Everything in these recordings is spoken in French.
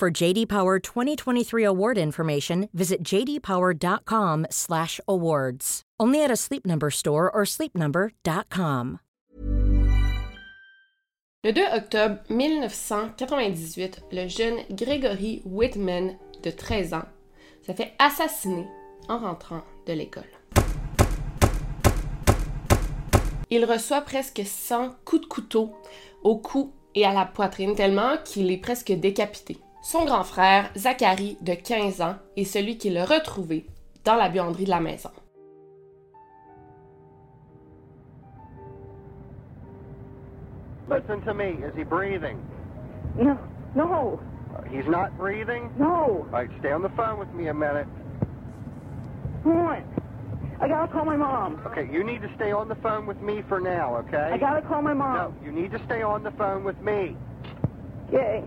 For JD Power 2023 award information, visit jdpower.com/awards. Only at a Sleep Number store or sleepnumber.com. Le 2 octobre 1998, le jeune Gregory Whitman, de 13 ans, se fait assassiner en rentrant de l'école. Il reçoit presque 100 coups de couteau au cou et à la poitrine tellement qu'il est presque décapité. Son grand frère, Zachary, de 15 ans, est celui qui l'a retrouvé dans la buanderie de la maison. Listen to me. Is he breathing? No, no, He's not breathing? no. All right, stay on the phone with me a minute. What? I gotta call my mom. Okay, you need to stay on the phone with me for now, okay? I gotta call my No, mom. you need to stay on the phone with me. Okay.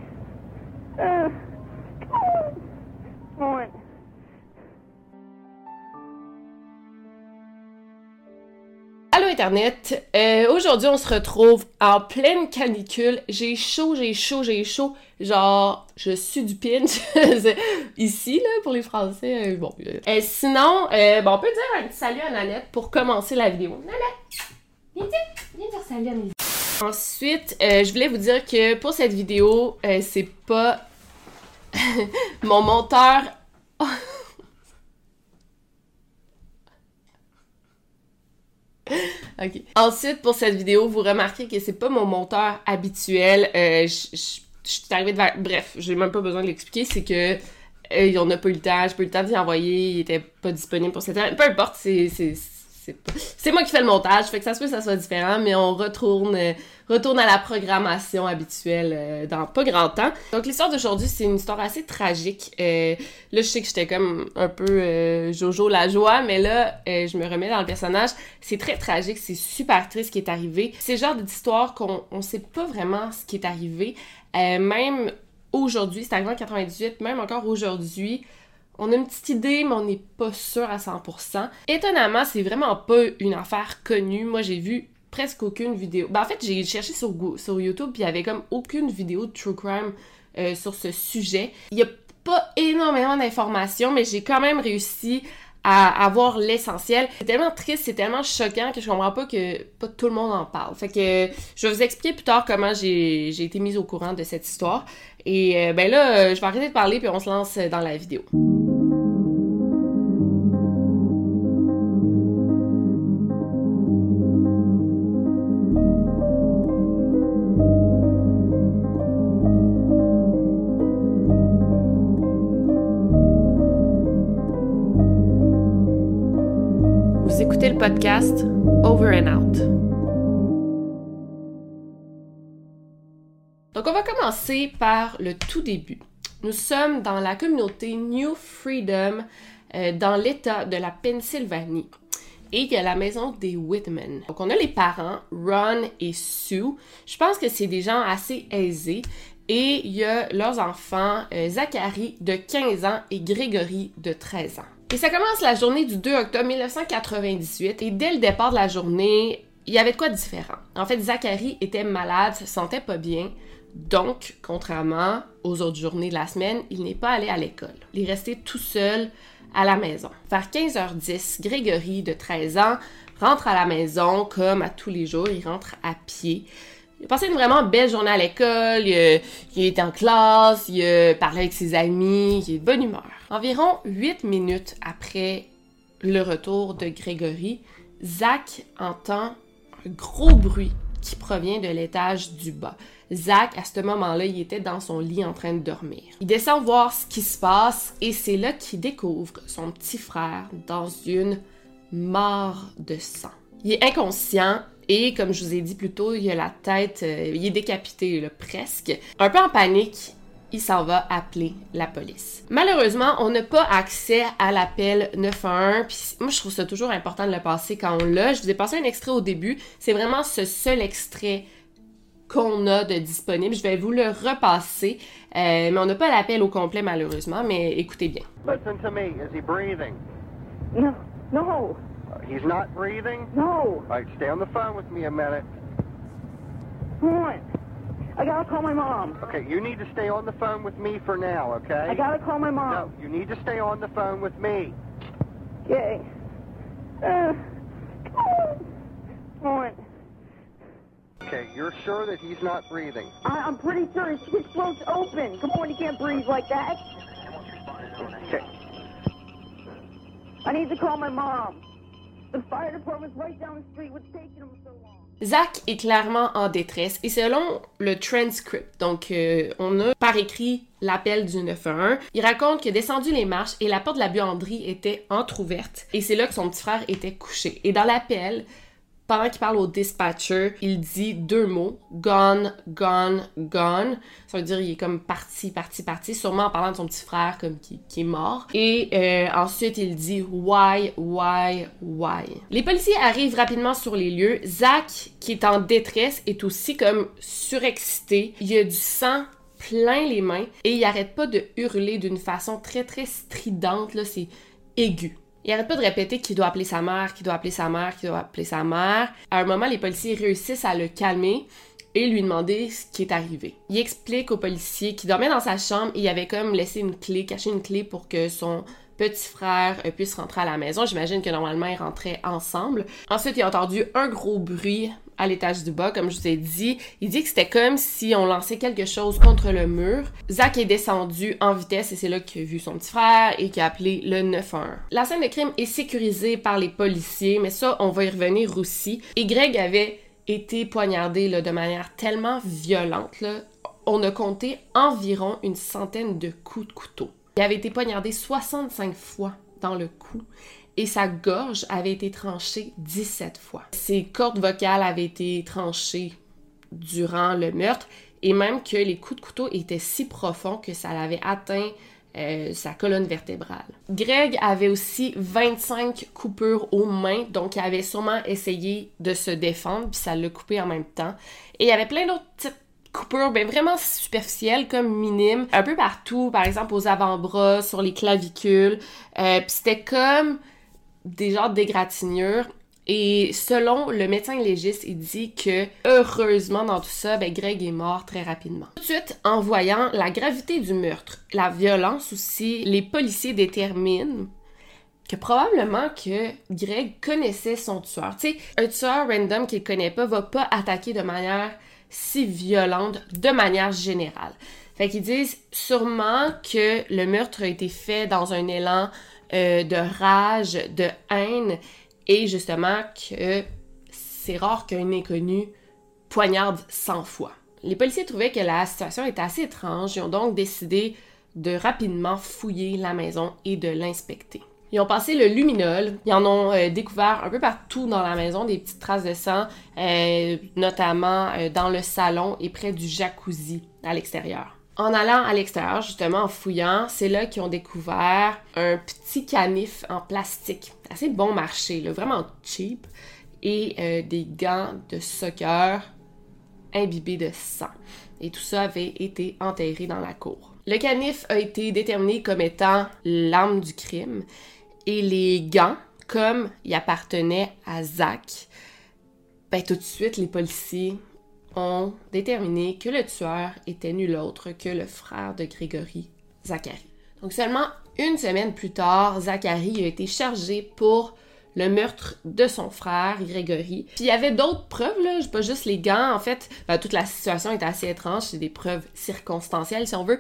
Allô Internet, Euh, aujourd'hui on se retrouve en pleine canicule. J'ai chaud, j'ai chaud, j'ai chaud. Genre, je suis du pinch ici là pour les Français. euh, bon, euh. Sinon, bon, on peut dire un petit salut à Nanette pour commencer la vidéo. Nanette, viens dire, viens dire salut à mes Ensuite, euh, je voulais vous dire que pour cette vidéo, euh, c'est pas mon monteur. Ok. Ensuite, pour cette vidéo, vous remarquez que c'est pas mon monteur habituel. Euh, je suis arrivée devant. Bref, j'ai même pas besoin de l'expliquer. C'est que on n'a pas eu le temps. J'ai pas eu le temps d'y envoyer. Il était pas disponible pour cette. Peu importe, c'est. C'est- moi qui fais le montage, fait que ça se peut que ça soit différent, mais on retourne, euh, retourne à la programmation habituelle euh, dans pas grand temps. Donc l'histoire d'aujourd'hui, c'est une histoire assez tragique. Euh, là, je sais que j'étais comme un peu euh, Jojo la joie, mais là, je me remets dans le personnage. C'est très tragique, c'est super triste ce qui est arrivé. C'est le genre d'histoire qu'on on sait pas vraiment ce qui est arrivé. Même aujourd'hui, c'est arrivé en 98, même encore aujourd'hui, on a une petite idée, mais on n'est pas sûr à 100%. Étonnamment, c'est vraiment pas une affaire connue. Moi, j'ai vu presque aucune vidéo. Ben, en fait, j'ai cherché sur, YouTube, puis il y avait comme aucune vidéo de true crime euh, sur ce sujet. Il y a pas énormément d'informations, mais j'ai quand même réussi à avoir l'essentiel. C'est tellement triste, c'est tellement choquant que je comprends pas que pas tout le monde en parle. Fait que je vais vous expliquer plus tard comment j'ai j'ai été mise au courant de cette histoire. Et euh, ben là, euh, je vais arrêter de parler puis on se lance dans la vidéo. Podcast Over and Out. Donc, on va commencer par le tout début. Nous sommes dans la communauté New Freedom, euh, dans l'État de la Pennsylvanie. Et il y a la maison des Whitman. Donc, on a les parents, Ron et Sue. Je pense que c'est des gens assez aisés. Et il y a leurs enfants, euh, Zachary de 15 ans et Grégory de 13 ans. Et ça commence la journée du 2 octobre 1998. Et dès le départ de la journée, il y avait de quoi de différent. En fait, Zachary était malade, se sentait pas bien. Donc, contrairement aux autres journées de la semaine, il n'est pas allé à l'école. Il est resté tout seul à la maison. Vers 15h10, Grégory, de 13 ans, rentre à la maison comme à tous les jours. Il rentre à pied. Il a passé une vraiment belle journée à l'école, il, a- il était en classe, il a parlé avec ses amis, il est de bonne humeur. Environ 8 minutes après le retour de Grégory, Zach entend un gros bruit qui provient de l'étage du bas. Zach, à ce moment-là, il était dans son lit en train de dormir. Il descend voir ce qui se passe et c'est là qu'il découvre son petit frère dans une mare de sang. Il est inconscient et, comme je vous ai dit plus tôt, il a la tête, euh, il est décapité, presque. Un peu en panique, il s'en va appeler la police. Malheureusement, on n'a pas accès à l'appel 911, puis moi je trouve ça toujours important de le passer quand on l'a. Je vous ai passé un extrait au début, c'est vraiment ce seul extrait qu'on a de disponible. Je vais vous le repasser, euh, mais on n'a pas l'appel au complet malheureusement, mais écoutez bien. Listen to me. Is he breathing? No, no, He's not breathing? no. All right, stay on the phone with me a minute. What? I gotta call my mom. Okay, you need to stay on the phone with me for now, okay? I gotta call my mom. No, you need to stay on the phone with me. Okay. Uh, come on. Okay, you're sure that he's not breathing? I, I'm pretty sure his, his throat's open. Come on, he can't breathe like that. Okay. I need to call my mom. The fire department's right down the street. What's taking them so long? Zach est clairement en détresse et selon le transcript, donc euh, on a par écrit l'appel du 911, il raconte qu'il a descendu les marches et la porte de la buanderie était entr'ouverte et c'est là que son petit frère était couché. Et dans l'appel, pendant qu'il parle au dispatcher, il dit deux mots, gone, gone, gone. Ça veut dire il est comme parti, parti, parti, sûrement en parlant de son petit frère comme qui, qui est mort. Et euh, ensuite il dit why, why, why. Les policiers arrivent rapidement sur les lieux. Zach, qui est en détresse, est aussi comme surexcité. Il a du sang plein les mains et il arrête pas de hurler d'une façon très très stridente là, c'est aigu. Il arrête pas de répéter qu'il doit appeler sa mère, qu'il doit appeler sa mère, qu'il doit appeler sa mère. À un moment, les policiers réussissent à le calmer et lui demander ce qui est arrivé. Il explique aux policiers qu'il dormait dans sa chambre il avait comme laissé une clé, caché une clé pour que son petit frère euh, puisse rentrer à la maison. J'imagine que normalement ils rentraient ensemble. Ensuite, il a entendu un gros bruit à l'étage du bas, comme je vous ai dit. Il dit que c'était comme si on lançait quelque chose contre le mur. Zach est descendu en vitesse et c'est là qu'il a vu son petit frère et qu'il a appelé le 911. La scène de crime est sécurisée par les policiers, mais ça, on va y revenir aussi. Et Greg avait été poignardé là, de manière tellement violente. Là. On a compté environ une centaine de coups de couteau. Il avait été poignardé 65 fois dans le cou et sa gorge avait été tranchée 17 fois. Ses cordes vocales avaient été tranchées durant le meurtre et même que les coups de couteau étaient si profonds que ça l'avait atteint euh, sa colonne vertébrale. Greg avait aussi 25 coupures aux mains, donc il avait sûrement essayé de se défendre, puis ça l'a coupé en même temps. Et il y avait plein d'autres petites coupures ben, vraiment superficielles, comme minimes, un peu partout, par exemple aux avant-bras, sur les clavicules. Euh, puis c'était comme des genres d'égratignures. Et selon le médecin légiste, il dit que heureusement dans tout ça, ben Greg est mort très rapidement. Tout de suite, en voyant la gravité du meurtre, la violence aussi, les policiers déterminent que probablement que Greg connaissait son tueur. Tu sais, un tueur random qu'il connaît pas va pas attaquer de manière si violente de manière générale. Fait qu'ils disent sûrement que le meurtre a été fait dans un élan euh, de rage, de haine, et justement que c'est rare qu'un inconnu poignarde 100 fois. Les policiers trouvaient que la situation était assez étrange, ils ont donc décidé de rapidement fouiller la maison et de l'inspecter. Ils ont passé le luminol, ils en ont euh, découvert un peu partout dans la maison des petites traces de sang, euh, notamment dans le salon et près du jacuzzi à l'extérieur. En allant à l'extérieur, justement, en fouillant, c'est là qu'ils ont découvert un petit canif en plastique, assez bon marché, vraiment cheap, et euh, des gants de soccer imbibés de sang. Et tout ça avait été enterré dans la cour. Le canif a été déterminé comme étant l'arme du crime, et les gants, comme ils appartenaient à Zach, ben tout de suite, les policiers ont déterminé que le tueur était nul autre que le frère de Grégory, Zachary. Donc seulement une semaine plus tard, Zachary a été chargé pour le meurtre de son frère, Grégory. Puis il y avait d'autres preuves, là, pas juste les gants. En fait, ben, toute la situation est assez étrange, c'est des preuves circonstancielles, si on veut.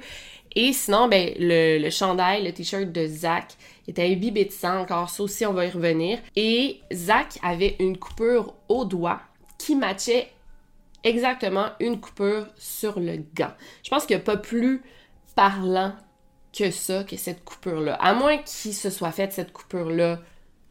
Et sinon, ben, le, chandail, le t-shirt de Zach était imbibé de sang, encore ça aussi, on va y revenir. Et Zach avait une coupure au doigt qui matchait exactement une coupure sur le gant. Je pense qu'il n'y a pas plus parlant que ça, que cette coupure-là. À moins qu'il se soit fait cette coupure-là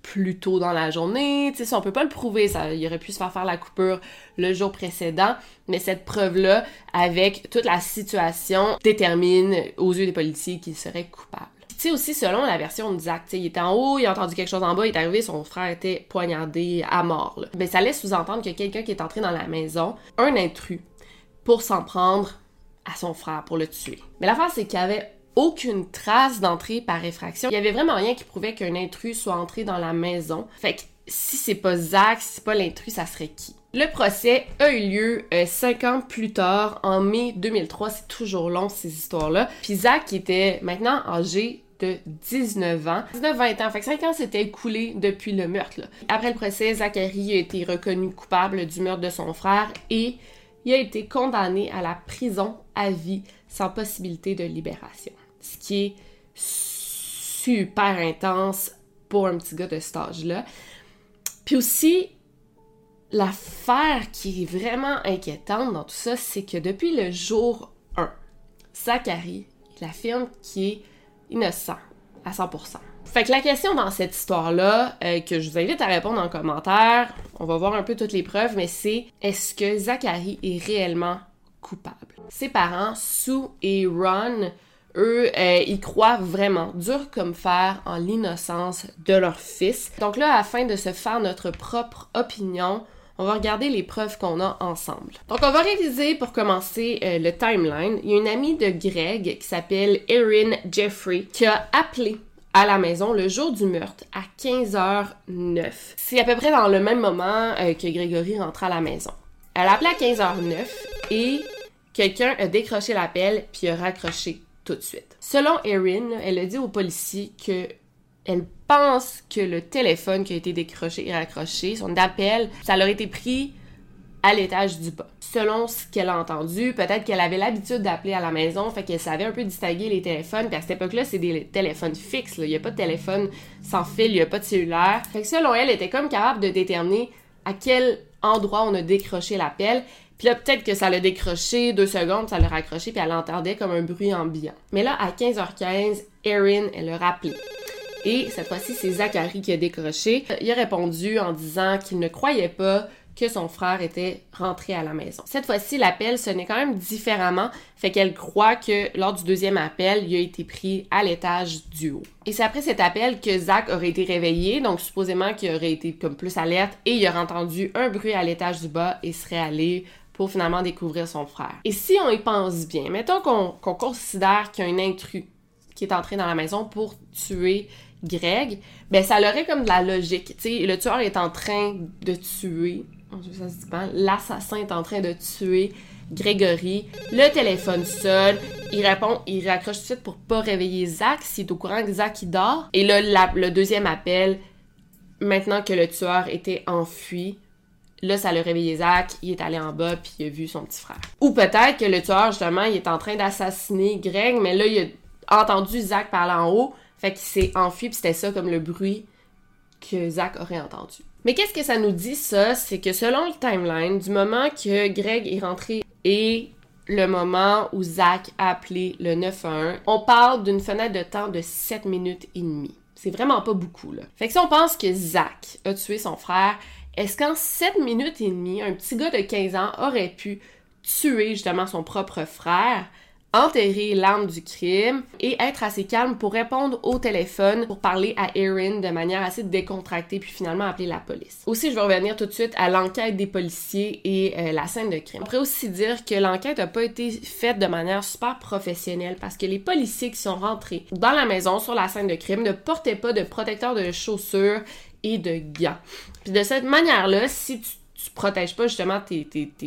plus tôt dans la journée. Tu sais, on peut pas le prouver, ça, il aurait pu se faire faire la coupure le jour précédent, mais cette preuve-là, avec toute la situation, détermine aux yeux des policiers qu'il serait coupable. Tu sais, aussi, selon la version de Zach, il était en haut, il a entendu quelque chose en bas, il est arrivé, son frère était poignardé à mort. Ça laisse sous-entendre que quelqu'un qui est entré dans la maison, un intrus, pour s'en prendre à son frère, pour le tuer. Mais l'affaire, c'est qu'il y avait aucune trace d'entrée par effraction. Il y avait vraiment rien qui prouvait qu'un intrus soit entré dans la maison. Fait que si c'est pas Zach, si c'est pas l'intrus, ça serait qui? Le procès a eu lieu euh, cinq ans plus tard, en mai 2003. C'est toujours long, ces histoires-là. Puis Zach, était maintenant âgé de 19 ans. 19-20 ans. Fait que 5 ans s'étaient écoulés depuis le meurtre. Après le procès, Zachary a été reconnu coupable du meurtre de son frère et il a été condamné à la prison à vie sans possibilité de libération ce qui est super intense pour un petit gars de cet âge-là. Puis aussi, l'affaire qui est vraiment inquiétante dans tout ça, c'est que depuis le jour 1, Zachary, il affirme qu'il est innocent à 100%. Fait que la question dans cette histoire-là, euh, que je vous invite à répondre en commentaire, on va voir un peu toutes les preuves, mais c'est est-ce que Zachary est réellement coupable? Ses parents, Sue et Ron, eux, euh, ils croient vraiment, dur comme fer, en l'innocence de leur fils. Donc là, afin de se faire notre propre opinion, on va regarder les preuves qu'on a ensemble. Donc on va réviser pour commencer euh, le timeline. Il y a une amie de Greg qui s'appelle Erin Jeffrey qui a appelé à la maison le jour du meurtre à 15h09. C'est à peu près dans le même moment euh, que Grégory rentre à la maison. Elle a appelé à 15h09 et quelqu'un a décroché l'appel puis a raccroché tout de suite. Selon Erin, elle a dit aux policiers que elle pense que le téléphone qui a été décroché et raccroché, son appel, ça leur été pris à l'étage du bas. Selon ce qu'elle a entendu, peut-être qu'elle avait l'habitude d'appeler à la maison, fait qu'elle savait un peu distinguer les téléphones, puis à cette époque-là, c'est des téléphones fixes, il n'y a pas de téléphone sans fil, il n'y a pas de cellulaire. Fait que selon elle, elle était comme capable de déterminer à quel endroit on a décroché l'appel, puis là, peut-être que ça l'a décroché deux secondes, ça l'a raccroché, puis elle entendait comme un bruit ambiant. Mais là, à 15h15, Erin, elle a rappelé. Et cette fois-ci, c'est Zachary qui a décroché. Il a répondu en disant qu'il ne croyait pas que son frère était rentré à la maison. Cette fois-ci, l'appel sonnait quand même différemment, fait qu'elle croit que lors du deuxième appel, il a été pris à l'étage du haut. Et c'est après cet appel que Zach aurait été réveillé, donc supposément qu'il aurait été comme plus alerte et il aurait entendu un bruit à l'étage du bas et serait allé pour finalement découvrir son frère. Et si on y pense bien, mettons qu'on considère qu'il y a un intrus qui est entré dans la maison pour tuer Greg, ben ça aurait comme de la logique. Tu sais, le tueur est en train de tuer, l'assassin est en train de tuer Grégory, le téléphone sonne, il répond, il raccroche tout de suite pour pas réveiller Zach s'il est au courant que Zach il dort. Et là, le deuxième appel, maintenant que le tueur était enfui, Là, ça l'a réveillé Zach, il est allé en bas, puis il a vu son petit frère. Ou peut-être que le tueur, justement, il est en train d'assassiner Greg, mais là, il a entendu Zach parler en haut, fait qu'il s'est enfui, puis c'était ça comme le bruit que Zach aurait entendu. Mais qu'est-ce que ça nous dit, ça? C'est que selon le timeline, du moment que Greg est rentré et le moment où Zach a appelé le 911, on parle d'une fenêtre de temps de 7 minutes et demie. C'est vraiment pas beaucoup, là. Fait que si on pense que Zach a tué son frère, est-ce qu'en 7 minutes et demie, un petit gars de 15 ans aurait pu tuer justement son propre frère, enterrer l'arme du crime et être assez calme pour répondre au téléphone, pour parler à Erin de manière assez décontractée, puis finalement appeler la police. Aussi, je vais revenir tout de suite à l'enquête des policiers et euh, la scène de crime. On pourrait aussi dire que l'enquête n'a pas été faite de manière super professionnelle parce que les policiers qui sont rentrés dans la maison sur la scène de crime ne portaient pas de protecteur de chaussures et de gants. Puis de cette manière-là, si tu, tu protèges pas justement tes, tes, tes...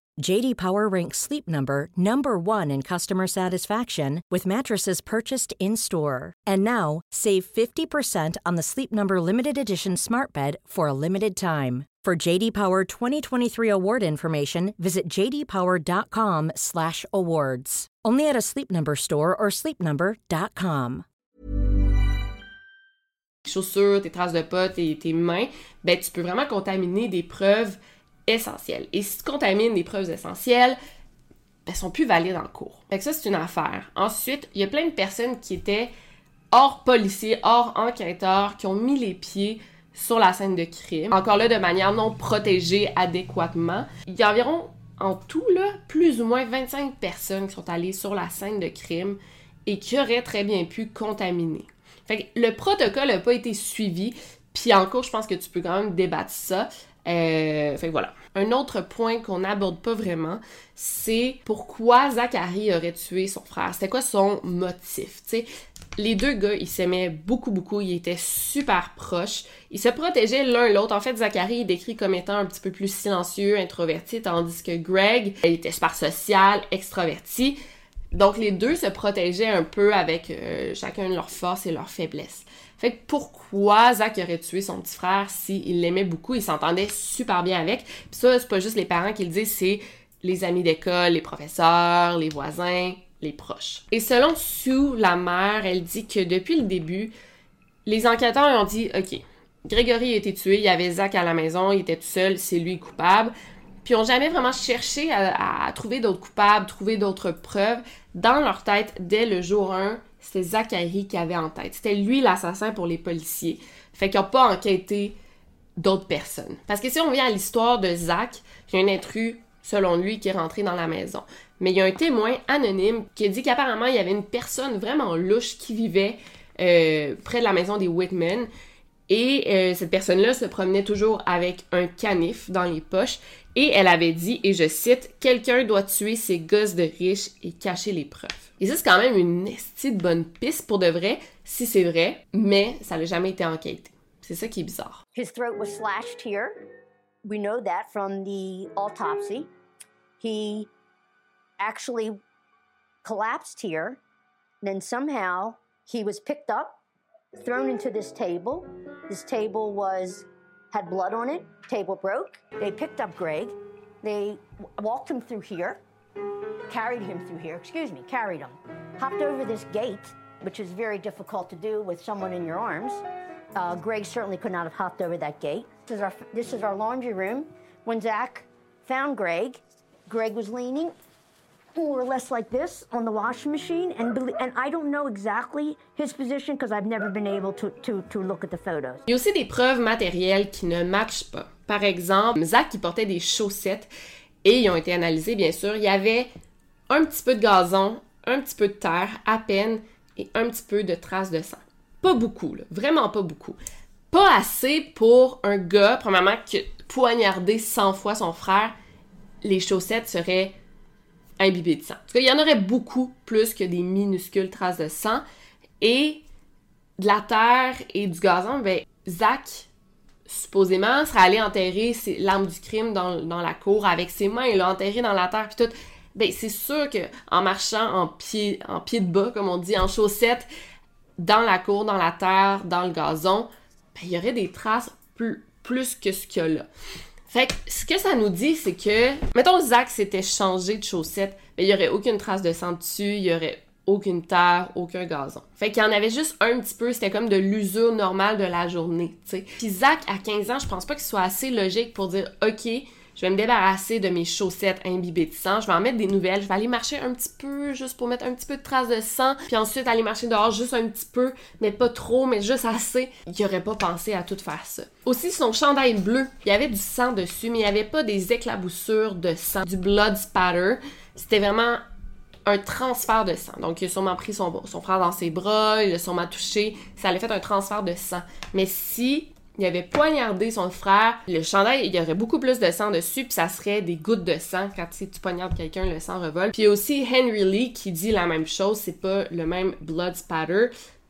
JD Power ranks Sleep Number number 1 in customer satisfaction with mattresses purchased in-store. And now, save 50% on the Sleep Number limited edition Smart Bed for a limited time. For JD Power 2023 award information, visit jdpower.com/awards. Only at a Sleep Number store or sleepnumber.com. chaussures, tes traces de pas, tes, tes mains, ben tu peux vraiment contaminer des preuves essentielles. Et si tu contamines des preuves essentielles, ben, elles sont plus valides en cours. Fait ça, c'est une affaire. Ensuite, il y a plein de personnes qui étaient hors policiers, hors enquêteurs, qui ont mis les pieds sur la scène de crime. Encore là, de manière non protégée adéquatement. Il y a environ, en tout, là, plus ou moins 25 personnes qui sont allées sur la scène de crime et qui auraient très bien pu contaminer. Fait le protocole n'a pas été suivi, puis en cours, je pense que tu peux quand même débattre ça. Euh, voilà. Un autre point qu'on n'aborde pas vraiment, c'est pourquoi Zachary aurait tué son frère. C'était quoi son motif, tu? Les deux gars, ils s'aimaient beaucoup, beaucoup. Ils étaient super proches. Ils se protégeaient l'un l'autre. En fait, Zachary est décrit comme étant un petit peu plus silencieux, introverti, tandis que Greg, il était super social, extraverti. Donc, les deux se protégeaient un peu avec euh, chacun leurs forces et leurs faiblesses. Fait pourquoi Zach aurait tué son petit frère s'il l'aimait beaucoup, il s'entendait super bien avec? Puis ça, c'est pas juste les parents qui le disent, c'est les amis d'école, les professeurs, les voisins, les proches. Et selon Sue, la mère, elle dit que depuis le début, les enquêteurs ont dit OK, Grégory a été tué, il y avait Zach à la maison, il était tout seul, c'est lui coupable. Puis jamais vraiment cherché à, à trouver d'autres coupables, trouver d'autres preuves. Dans leur tête, dès le jour 1, c'était Zachary qui avait en tête. C'était lui l'assassin pour les policiers. Fait qu'ils n'ont pas enquêté d'autres personnes. Parce que si on vient à l'histoire de Zach, il y a un intrus, selon lui, qui est rentré dans la maison. Mais il y a un témoin anonyme qui a dit qu'apparemment, il y avait une personne vraiment louche qui vivait euh, près de la maison des Whitman. Et euh, cette personne-là se promenait toujours avec un canif dans les poches. Et elle avait dit, et je cite, Quelqu'un doit tuer ces gosses de riches et cacher les preuves. Et ça, c'est quand même une estie de bonne piste pour de vrai, si c'est vrai, mais ça n'a jamais été enquêté. C'est ça qui est bizarre. His throat was slashed here. We know that from the autopsy. He actually collapsed here. Then somehow he was picked up, thrown into this table. This table was had blood on it. Table broke. They picked up Greg. They walked him through here, carried him through here. Excuse me, carried him. Hopped over this gate, which is very difficult to do with someone in your arms. Uh, Greg certainly could not have hopped over that gate. This is our this is our laundry room. When Zach found Greg, Greg was leaning more or less like this on the washing machine, and belie- and I don't know exactly his position because I've never been able to, to to look at the photos. Il y a aussi des preuves matérielles qui ne matchent pas. Par exemple, Zach qui portait des chaussettes et ils ont été analysés, bien sûr. Il y avait un petit peu de gazon, un petit peu de terre, à peine, et un petit peu de traces de sang. Pas beaucoup. Vraiment pas beaucoup. Pas assez pour un gars, premièrement, qui a poignardé 100 fois son frère. Les chaussettes seraient imbibées de sang. Il y en aurait beaucoup plus que des minuscules traces de sang. Et de la terre et du gazon, ben, Zach, supposément, serait allé enterrer l'arme du crime dans, la cour avec ses mains. Il l'a enterré dans la terre, puis tout. Ben, c'est sûr que en marchant en pied, en pied de bas, comme on dit, en chaussettes, dans la cour, dans la terre, dans le gazon, ben, il y aurait des traces plus, plus que ce qu'il y a là. Fait que ce que ça nous dit, c'est que, mettons, Zach s'était changé de chaussettes, ben, il y aurait aucune trace de sang dessus, il y aurait aucune terre, aucun gazon. Fait qu'il y en avait juste un petit peu, c'était comme de l'usure normale de la journée, tu sais. Puis Zach, à 15 ans, je pense pas qu'il soit assez logique pour dire, OK, je vais me débarrasser de mes chaussettes imbibées de sang, je vais en mettre des nouvelles, je vais aller marcher un petit peu, juste pour mettre un petit peu de traces de sang, puis ensuite aller marcher dehors juste un petit peu, mais pas trop, mais juste assez. Il aurait pas pensé à tout faire ça. Aussi, son chandail bleu, il y avait du sang dessus, mais il y avait pas des éclaboussures de sang, du blood spatter. C'était vraiment un transfert de sang. Donc, il a sûrement pris son, frère dans ses bras, il l'a sûrement touché, ça allait fait un transfert de sang. Mais si il avait poignardé son frère. Le chandail, il y aurait beaucoup plus de sang dessus, puis ça serait des gouttes de sang. Quand tu, poignardes quelqu'un, le sang revole. Puis aussi Henry Lee qui dit la même chose, c'est pas le même blood spatter.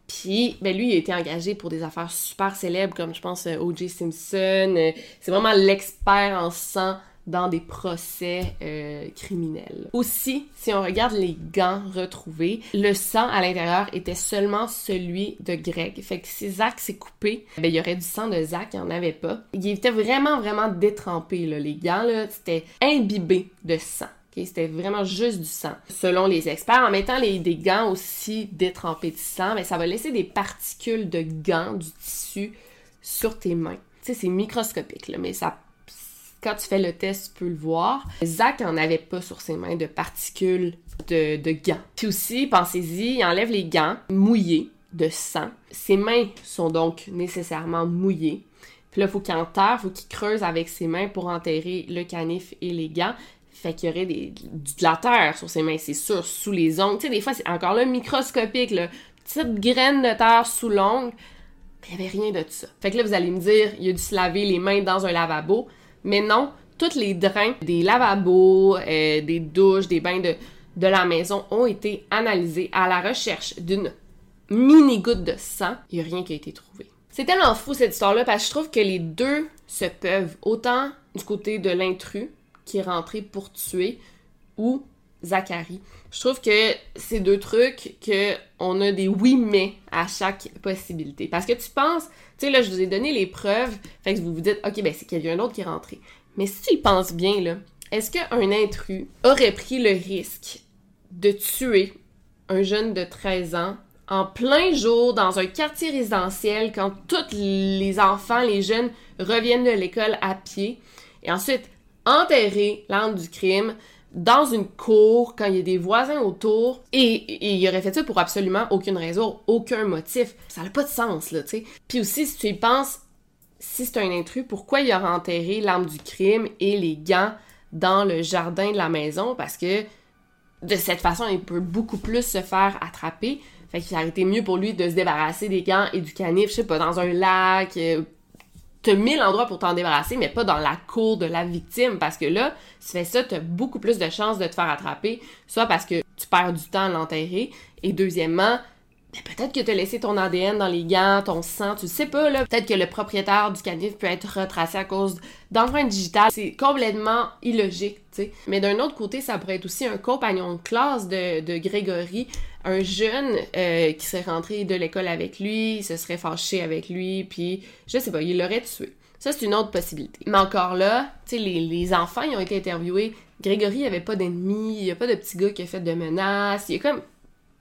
Puis, ben lui, il a été engagé pour des affaires super célèbres, comme je pense O.J. Simpson. C'est vraiment l'expert en sang dans des procès euh, criminels. Aussi, si on regarde les gants retrouvés, le sang à l'intérieur était seulement celui de Greg. Fait que si Zach s'est coupé, ben, il y aurait du sang de Zach, il n'y en avait pas. Il était vraiment, vraiment détrempé, là. Les gants, là, c'était imbibé de sang. ok? C'était vraiment juste du sang. Selon les experts, en mettant les, des gants aussi détrempés de sang, ben, ça va laisser des particules de gants, du tissu, sur tes mains. Tu sais, c'est microscopique, là, mais ça quand tu fais le test, tu peux le voir. Zach en avait pas sur ses mains de particules de, de gants. Puis aussi, pensez-y, il enlève les gants mouillés de sang. Ses mains sont donc nécessairement mouillées. Puis là, faut qu'il enterre, faut qu'il creuse avec ses mains pour enterrer le canif et les gants. Fait qu'il y aurait de la terre sur ses mains, c'est sûr, sous les ongles. Tu sais, des fois, c'est encore là microscopique, là. Petite graine de terre sous l'ongle. Il n'y avait rien de ça. Fait que là, vous allez me dire, il a dû se laver les mains dans un lavabo. Mais non, tous les drains des lavabos, euh, des douches, des bains de, de la maison ont été analysés à la recherche d'une mini-goutte de sang. Il n'y a rien qui a été trouvé. C'est tellement fou cette histoire-là parce que je trouve que les deux se peuvent, autant du côté de l'intrus qui est rentré pour tuer ou Zachary. Je trouve que c'est deux trucs que on a des oui mais à chaque possibilité. Parce que tu penses, tu sais là je vous ai donné les preuves, fait que vous vous dites OK ben c'est quelqu'un d'autre qui est rentré. Mais si tu y penses bien là, est-ce qu'un intrus aurait pris le risque de tuer un jeune de 13 ans en plein jour dans un quartier résidentiel quand tous les enfants, les jeunes reviennent de l'école à pied et ensuite enterrer l'arme du crime dans une cour quand il y a des voisins autour et, il aurait fait ça pour absolument aucune raison, aucun motif. Ça n'a pas de sens là, tu sais. Puis aussi si tu y penses, si c'est un intrus, pourquoi il aurait enterré l'arme du crime et les gants dans le jardin de la maison? Parce que de cette façon, il peut beaucoup plus se faire attraper. Fait qu'il aurait été mieux pour lui de se débarrasser des gants et du canif, je sais pas, dans un lac. T'as mille endroits pour t'en débarrasser, mais pas dans la cour de la victime, parce que là, si tu fais ça, t'as beaucoup plus de chances de te faire attraper, soit parce que tu perds du temps à l'enterrer, et deuxièmement, ben, peut-être que t'as laissé ton ADN dans les gants, ton sang, tu sais pas, là. Peut-être que le propriétaire du canif peut être retracé à cause d'empreintes digitales. C'est complètement illogique, tu sais. Mais d'un autre côté, ça pourrait être aussi un compagnon de classe de, de Grégory, un jeune euh, qui serait rentré de l'école avec lui, il se serait fâché avec lui, puis je sais pas, il l'aurait tué. Ça, c'est une autre possibilité. Mais encore là, tu sais, les, enfants, ils ont été interviewés. Grégory, il avait pas d'ennemis, il y a pas de petit gars qui a fait de menaces, il comme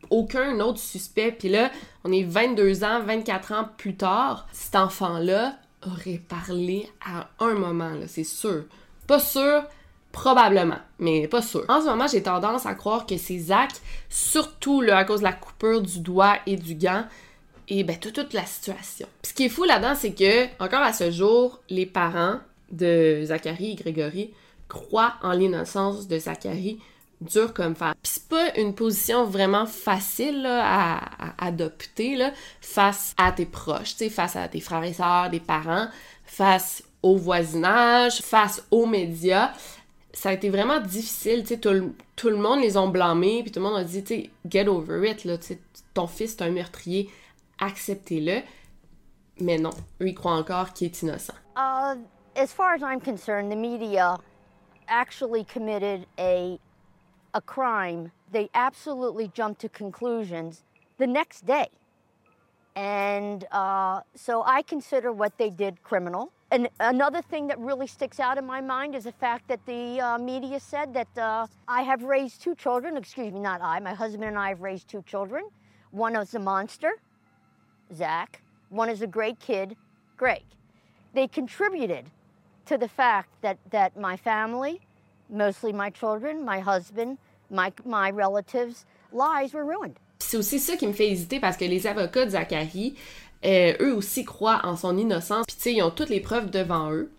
aucun autre suspect. Puis là, on est 22 ans, 24 ans plus tard, cet enfant-là aurait parlé à un moment, là, c'est sûr. Pas sûr, probablement, mais pas sûr. En ce moment, j'ai tendance à croire que c'est Zach, surtout là, à cause de la coupure du doigt et du gant, et ben toute, la situation. Ce qui est fou là-dedans, c'est que, encore à ce jour, les parents de Zachary et Grégory croient en l'innocence de Zachary dur comme fer. Puis c'est pas une position vraiment facile à, adopter là, face à tes proches, face à tes frères et sœurs, des parents, face au voisinage, face aux médias. Ça a été vraiment difficile, tu sais, tout, tout le monde les ont blâmés, puis tout le monde a dit, tu sais, get over it, là, ton fils est un meurtrier, acceptez-le. Mais non, eux, ils croient encore qu'il est innocent. Uh, as far as I'm concerned, the media actually committed a a crime. They absolutely jumped to conclusions the next day, and uh, so I consider what they did criminal. And another thing that really sticks out in my mind is the fact that the uh, media said that uh, I have raised two children. Excuse me, not I. My husband and I have raised two children. One is a monster, Zach. One is a great kid, Greg. They contributed to the fact that, that my family, mostly my children, my husband, my, my relatives' lives were ruined. Puis c'est aussi ça qui me fait hésiter parce que les avocats de Zachary, euh, eux aussi croient en son innocence. Puis tu sais, ils ont toutes les preuves devant eux.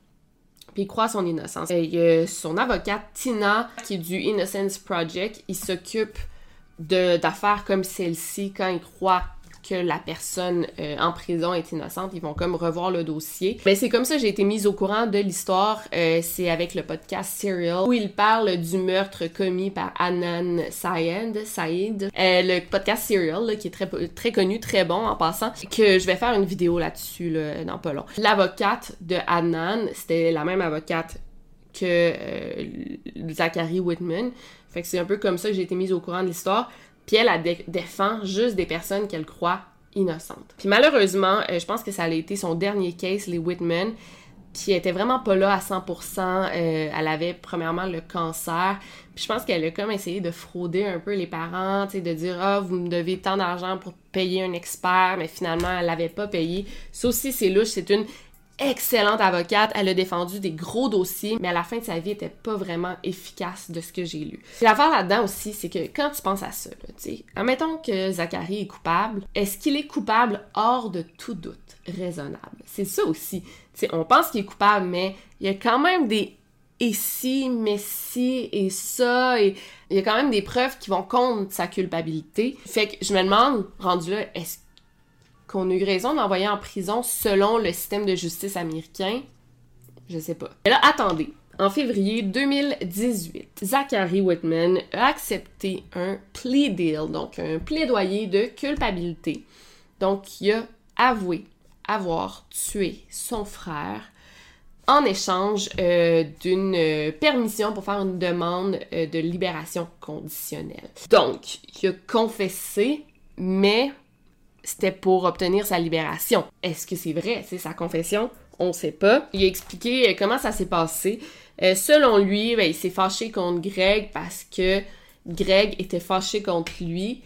Puis ils croient à son innocence. Euh, son avocate, Tina, qui est du Innocence Project. Il s'occupe d'affaires comme celle-ci quand il croit que la personne euh, en prison est innocente, ils vont comme revoir le dossier. Mais c'est comme ça j'ai été mise au courant de l'histoire. Euh, c'est avec le podcast Serial où il parle du meurtre commis par Anan Saïd. Euh, le podcast Serial qui est très très connu, très bon en passant, que je vais faire une vidéo là-dessus là, dans pas long. L'avocate de Adnan, c'était la même avocate que Zachary Whitman. Fait que c'est un peu comme ça que j'ai été mise au courant de l'histoire. Puis elle, elle défend juste des personnes qu'elle croit innocentes. Puis malheureusement, euh, je pense que ça a été son dernier case, les Whitman. Puis elle était vraiment pas là à 100%. Euh, elle avait premièrement le cancer. Puis je pense qu'elle a comme essayé de frauder un peu les parents, tu de dire ah vous me devez tant d'argent pour payer un expert, mais finalement elle l'avait pas payé. Ça aussi c'est louche, c'est une excellente avocate. Elle a défendu des gros dossiers, mais à la fin de sa vie, elle était pas vraiment efficace de ce que j'ai lu. L'affaire là-dedans aussi, c'est que quand tu penses à ça, tu sais, admettons que Zachary est coupable, est-ce qu'il est coupable hors de tout doute? Raisonnable? C'est ça aussi. Tu on pense qu'il est coupable, mais il y a quand même des et si, mais si, et ça, et il y a quand même des preuves qui vont contre sa culpabilité. Fait que je me demande, rendu là, est-ce qu'on a eu raison de l'envoyer en prison selon le système de justice américain? Je sais pas. Mais là, attendez. En février 2018, Zachary Whitman a accepté un plea deal, donc un plaidoyer de culpabilité. Donc, il a avoué avoir tué son frère en échange euh, d'une euh, permission pour faire une demande euh, de libération conditionnelle. Donc, il a confessé, mais c'était pour obtenir sa libération. Est-ce que c'est vrai, c'est sa confession? On sait pas. Il a expliqué euh, comment ça s'est passé. Euh, selon lui, ben, il s'est fâché contre Greg parce que Greg était fâché contre lui.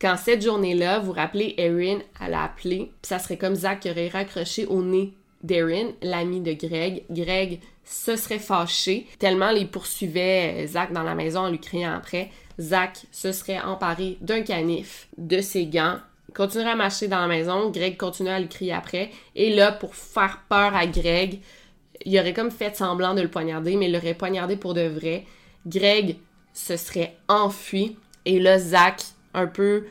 Quand cette journée-là, vous rappelez, Erin, elle a appelé, ça serait comme Zach qui aurait raccroché au nez d'Erin, l'ami de Greg. Greg se serait fâché tellement il poursuivait euh, Zach dans la maison en lui criant après. Zach se serait emparé d'un canif, de ses gants, continuerait à marcher dans la maison. Greg continuait à lui crier après. Et là, pour faire peur à Greg, il aurait comme fait semblant de le poignarder, mais il l'aurait poignardé pour de vrai. Greg se serait enfui. Et là, Zach, un peu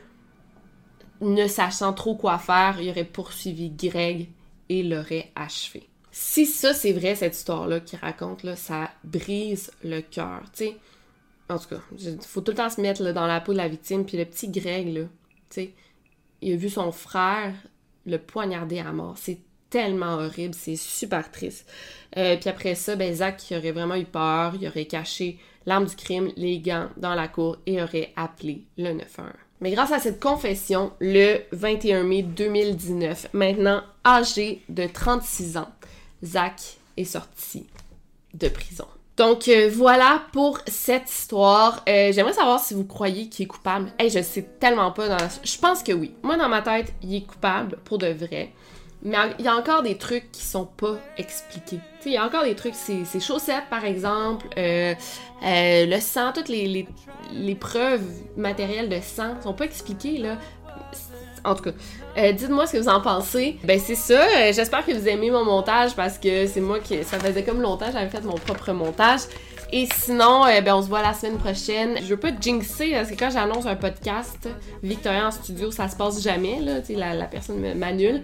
ne sachant trop quoi faire, il aurait poursuivi Greg et l'aurait achevé. Si ça, c'est vrai, cette histoire-là qu'il raconte, ça brise le cœur. Tu en tout cas, il faut tout le temps se mettre dans la peau de la victime. Puis le petit Greg, là, tu sais, il a vu son frère le poignarder à mort. C'est tellement horrible, c'est super triste. Euh, puis après ça, ben Zach qui aurait vraiment eu peur, il aurait caché l'arme du crime, les gants dans la cour et aurait appelé le 911. Mais grâce à cette confession, le 21 mai 2019, maintenant âgé de 36 ans, Zach est sorti de prison. Donc euh, voilà pour cette histoire. Euh, j'aimerais savoir si vous croyez qu'il est coupable. Hey, je sais tellement pas. Je pense que oui. Moi, dans ma tête, il est coupable pour de vrai. Mais il y a encore des trucs qui sont pas expliqués. Il y a encore des trucs, ses, chaussettes par exemple, euh, le sang, toutes les, les, preuves matérielles de sang sont pas expliquées. En tout cas, euh, dites-moi ce que vous en pensez. Ben c'est ça. Euh, j'espère que vous aimez mon montage parce que c'est moi qui ça faisait comme longtemps j'avais fait mon propre montage. Et sinon, euh, ben on se voit la semaine prochaine. Je veux pas jinxer parce que quand j'annonce un podcast, Victoria en studio, ça se passe jamais là. La, la personne m'annule.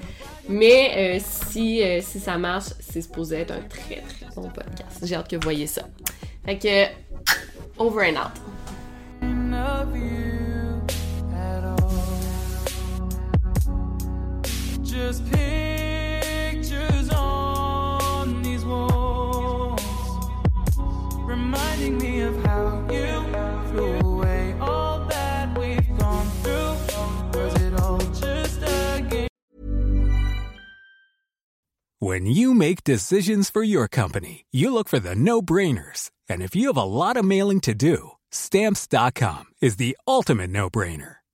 Mais si si ça marche, c'est supposé être un très très bon podcast. J'ai hâte que vous voyez ça. Fait que over and out. Just pictures on these walls, reminding me of how you away. All that we've gone through, was it all just a game? When you make decisions for your company, you look for the no brainers. And if you have a lot of mailing to do, stamps.com is the ultimate no brainer.